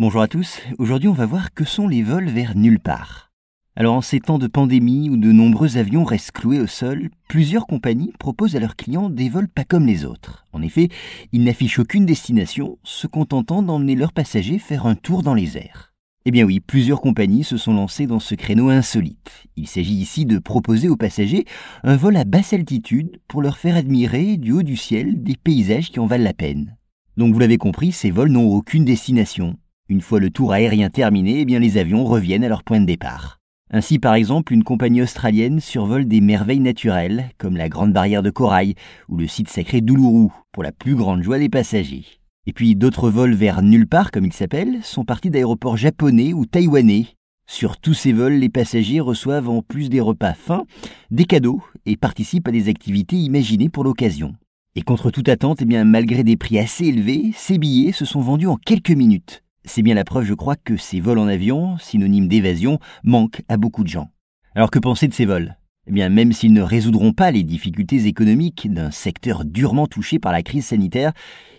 Bonjour à tous, aujourd'hui on va voir que sont les vols vers nulle part. Alors en ces temps de pandémie où de nombreux avions restent cloués au sol, plusieurs compagnies proposent à leurs clients des vols pas comme les autres. En effet, ils n'affichent aucune destination, se contentant d'emmener leurs passagers faire un tour dans les airs. Eh bien oui, plusieurs compagnies se sont lancées dans ce créneau insolite. Il s'agit ici de proposer aux passagers un vol à basse altitude pour leur faire admirer du haut du ciel des paysages qui en valent la peine. Donc vous l'avez compris, ces vols n'ont aucune destination. Une fois le tour aérien terminé, eh les avions reviennent à leur point de départ. Ainsi, par exemple, une compagnie australienne survole des merveilles naturelles, comme la Grande Barrière de Corail ou le site sacré d'Uluru, pour la plus grande joie des passagers. Et puis d'autres vols vers nulle part, comme ils s'appellent, sont partis d'aéroports japonais ou taïwanais. Sur tous ces vols, les passagers reçoivent en plus des repas fins, des cadeaux et participent à des activités imaginées pour l'occasion. Et contre toute attente, eh bien, malgré des prix assez élevés, ces billets se sont vendus en quelques minutes. C'est bien la preuve, je crois, que ces vols en avion, synonyme d'évasion, manquent à beaucoup de gens. Alors que penser de ces vols? Eh bien, même s'ils ne résoudront pas les difficultés économiques d'un secteur durement touché par la crise sanitaire,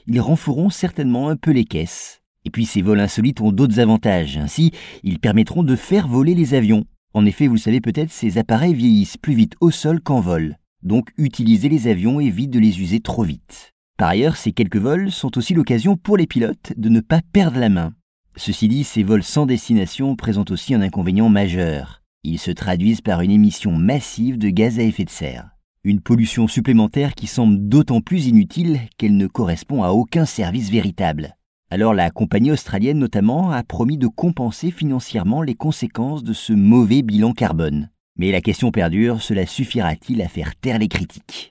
ils renforceront certainement un peu les caisses. Et puis ces vols insolites ont d'autres avantages. Ainsi, ils permettront de faire voler les avions. En effet, vous le savez peut-être, ces appareils vieillissent plus vite au sol qu'en vol. Donc utiliser les avions évite de les user trop vite. Par ailleurs, ces quelques vols sont aussi l'occasion pour les pilotes de ne pas perdre la main. Ceci dit, ces vols sans destination présentent aussi un inconvénient majeur. Ils se traduisent par une émission massive de gaz à effet de serre. Une pollution supplémentaire qui semble d'autant plus inutile qu'elle ne correspond à aucun service véritable. Alors la compagnie australienne notamment a promis de compenser financièrement les conséquences de ce mauvais bilan carbone. Mais la question perdure, cela suffira-t-il à faire taire les critiques?